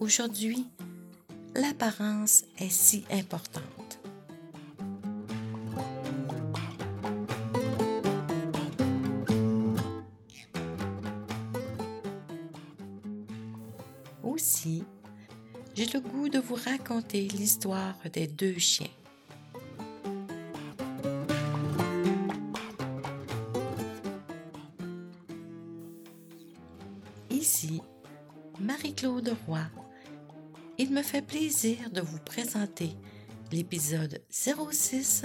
Aujourd'hui, l'apparence est si importante. Aussi, j'ai le goût de vous raconter l'histoire des deux chiens. Ici, Marie-Claude Roy. Il me fait plaisir de vous présenter l'épisode 06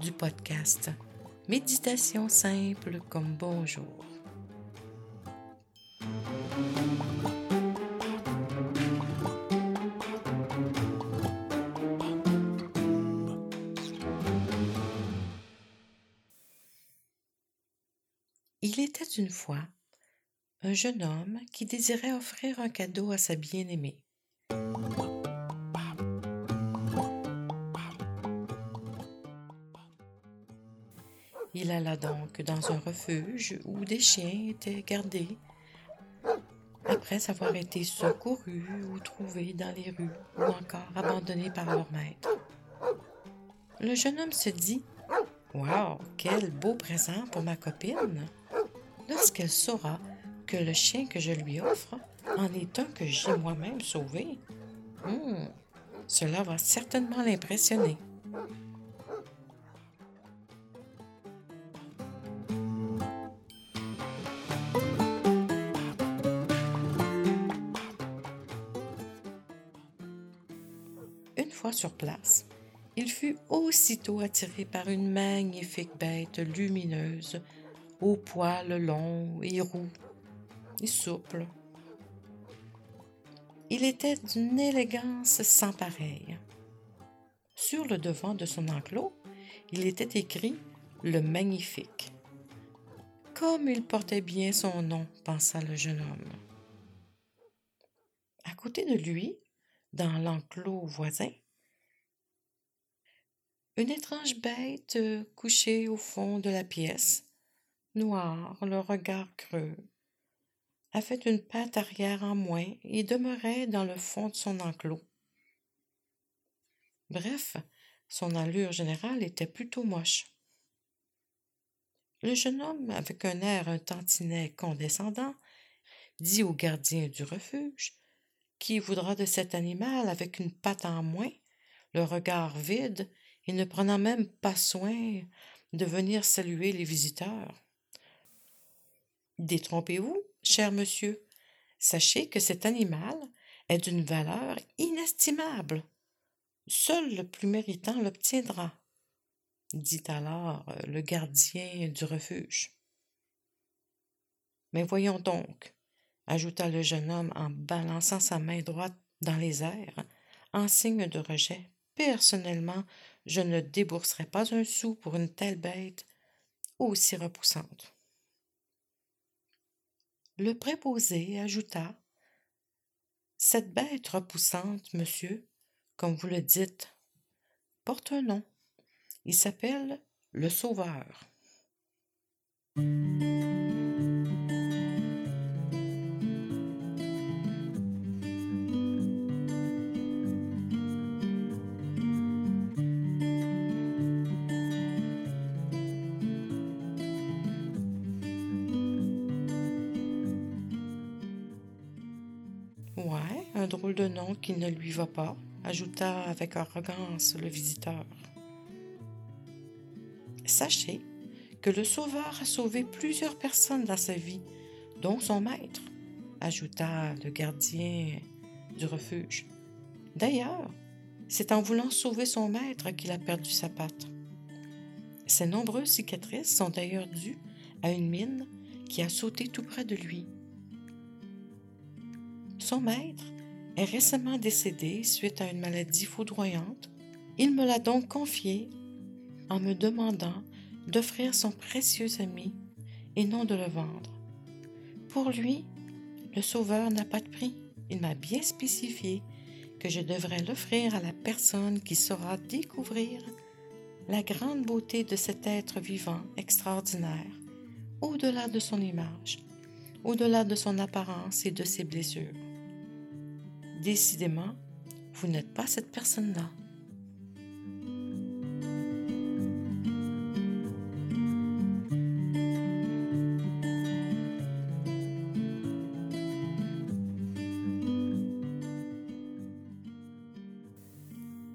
du podcast Méditation simple comme bonjour. Il était une fois un jeune homme qui désirait offrir un cadeau à sa bien-aimée. Il alla donc dans un refuge où des chiens étaient gardés après avoir été secourus ou trouvés dans les rues ou encore abandonnés par leur maître. Le jeune homme se dit Wow, quel beau présent pour ma copine! Lorsqu'elle saura que le chien que je lui offre en est un que j'ai moi-même sauvé. Hmm, cela va certainement l'impressionner. Une fois sur place, il fut aussitôt attiré par une magnifique bête lumineuse, aux poils longs et roux et souple. Il était d'une élégance sans pareille. Sur le devant de son enclos, il était écrit Le Magnifique. Comme il portait bien son nom, pensa le jeune homme. À côté de lui, dans l'enclos voisin, une étrange bête couchée au fond de la pièce, noire, le regard creux, avait une patte arrière en moins et demeurait dans le fond de son enclos. Bref, son allure générale était plutôt moche. Le jeune homme, avec un air un tantinet condescendant, dit au gardien du refuge Qui voudra de cet animal avec une patte en moins, le regard vide et ne prenant même pas soin de venir saluer les visiteurs Détrompez-vous, cher monsieur, sachez que cet animal est d'une valeur inestimable. Seul le plus méritant l'obtiendra, dit alors euh, le gardien du refuge. Mais voyons donc, ajouta le jeune homme en balançant sa main droite dans les airs, en signe de rejet. Personnellement, je ne débourserai pas un sou pour une telle bête aussi repoussante. Le préposé ajouta Cette bête repoussante, monsieur, comme vous le dites, porte un nom. Il s'appelle le Sauveur. Un drôle de nom qui ne lui va pas, ajouta avec arrogance le visiteur. Sachez que le Sauveur a sauvé plusieurs personnes dans sa vie, dont son maître, ajouta le gardien du refuge. D'ailleurs, c'est en voulant sauver son maître qu'il a perdu sa patte. Ses nombreuses cicatrices sont d'ailleurs dues à une mine qui a sauté tout près de lui son maître est récemment décédé suite à une maladie foudroyante. Il me l'a donc confié en me demandant d'offrir son précieux ami et non de le vendre. Pour lui, le sauveur n'a pas de prix. Il m'a bien spécifié que je devrais l'offrir à la personne qui saura découvrir la grande beauté de cet être vivant extraordinaire, au-delà de son image, au-delà de son apparence et de ses blessures. Décidément, vous n'êtes pas cette personne-là.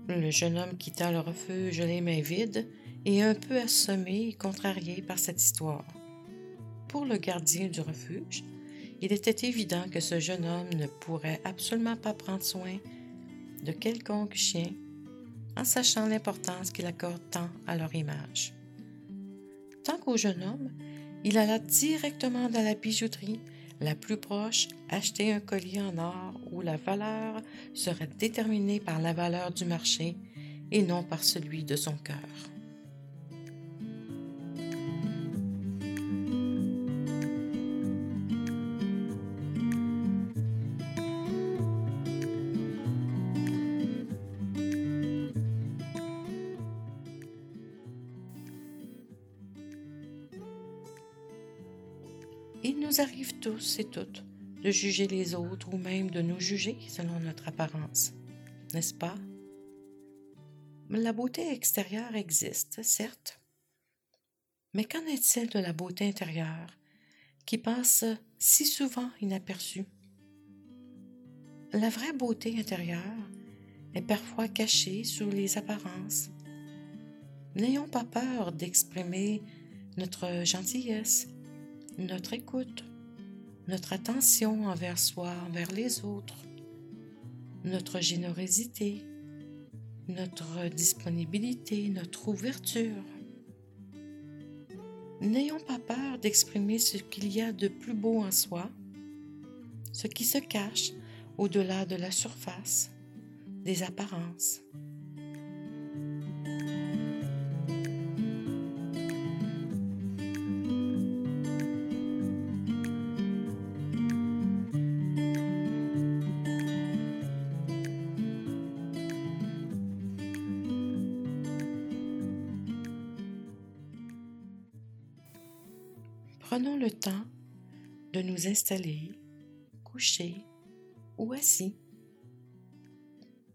Le jeune homme quitta le refuge les mains vides et un peu assommé et contrarié par cette histoire. Pour le gardien du refuge, il était évident que ce jeune homme ne pourrait absolument pas prendre soin de quelconque chien en sachant l'importance qu'il accorde tant à leur image. Tant qu'au jeune homme, il alla directement dans la bijouterie la plus proche acheter un collier en or où la valeur serait déterminée par la valeur du marché et non par celui de son cœur. Tous et toutes de juger les autres ou même de nous juger selon notre apparence, n'est-ce pas? La beauté extérieure existe, certes, mais qu'en est-il de la beauté intérieure qui passe si souvent inaperçue? La vraie beauté intérieure est parfois cachée sous les apparences. N'ayons pas peur d'exprimer notre gentillesse, notre écoute, notre attention envers soi, envers les autres, notre générosité, notre disponibilité, notre ouverture. N'ayons pas peur d'exprimer ce qu'il y a de plus beau en soi, ce qui se cache au-delà de la surface, des apparences. De nous installer, couchés ou assis,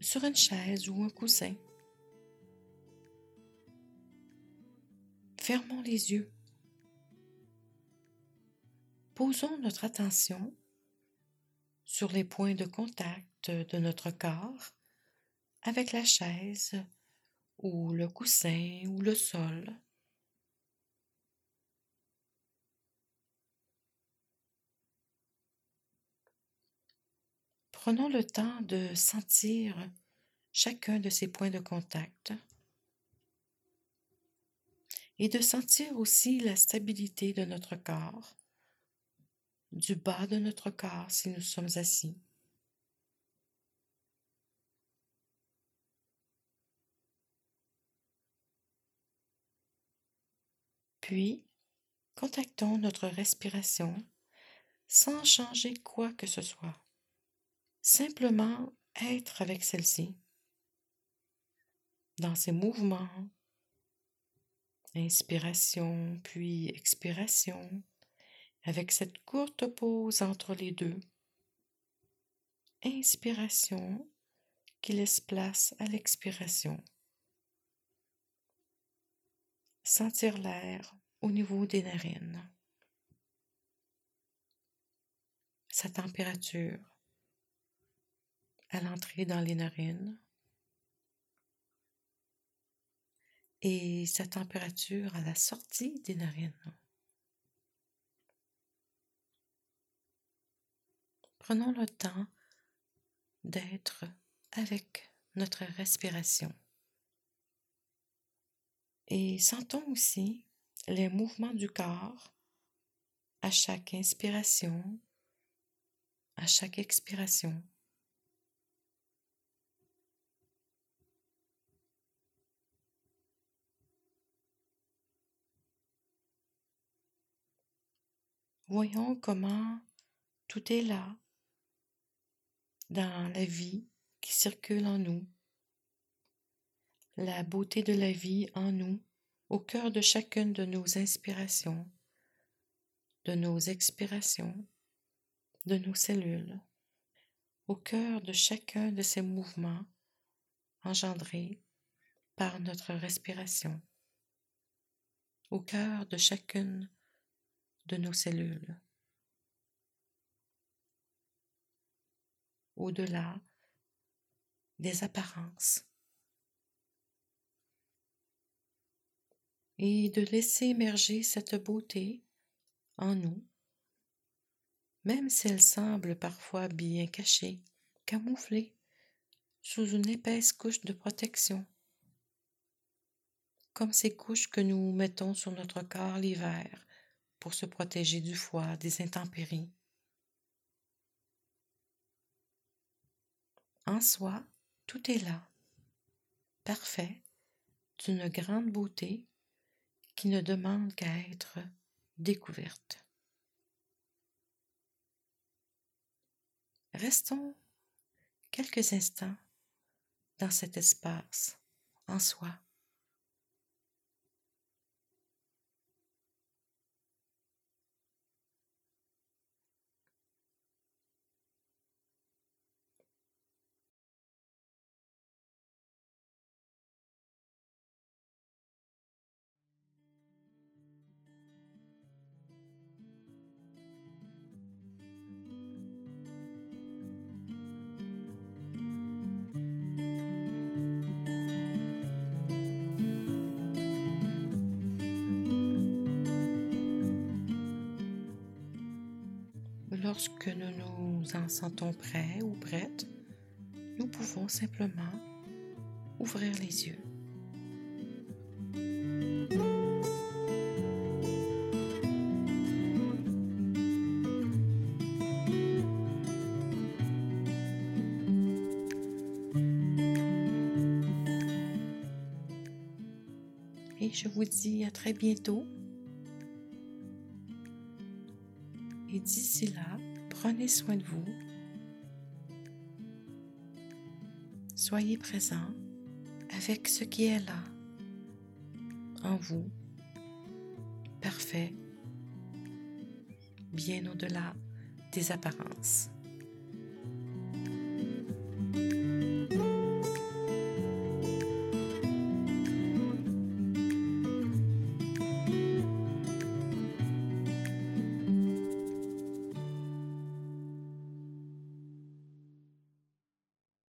sur une chaise ou un coussin. Fermons les yeux. Posons notre attention sur les points de contact de notre corps avec la chaise ou le coussin ou le sol. Prenons le temps de sentir chacun de ces points de contact et de sentir aussi la stabilité de notre corps, du bas de notre corps si nous sommes assis. Puis, contactons notre respiration sans changer quoi que ce soit simplement être avec celle-ci, dans ses mouvements, inspiration puis expiration, avec cette courte pause entre les deux. Inspiration qui laisse place à l'expiration. Sentir l'air au niveau des narines. Sa température à l'entrée dans les narines et sa température à la sortie des narines. Prenons le temps d'être avec notre respiration. Et sentons aussi les mouvements du corps à chaque inspiration, à chaque expiration. Voyons comment tout est là, dans la vie qui circule en nous, la beauté de la vie en nous, au cœur de chacune de nos inspirations, de nos expirations, de nos cellules. au cœur de chacun de ces mouvements engendrés par notre respiration, au cœur de chacune de nos cellules, au-delà des apparences, et de laisser émerger cette beauté en nous même si elle semble parfois bien cachée, camouflée, sous une épaisse couche de protection, comme ces couches que nous mettons sur notre corps l'hiver pour se protéger du froid, des intempéries. En soi, tout est là, parfait, d'une grande beauté qui ne demande qu'à être découverte. Restons quelques instants dans cet espace en soi. Lorsque nous nous en sentons prêts ou prêtes, nous pouvons simplement ouvrir les yeux. Et je vous dis à très bientôt Et d'ici là, prenez soin de vous. Soyez présent avec ce qui est là, en vous, parfait, bien au-delà des apparences.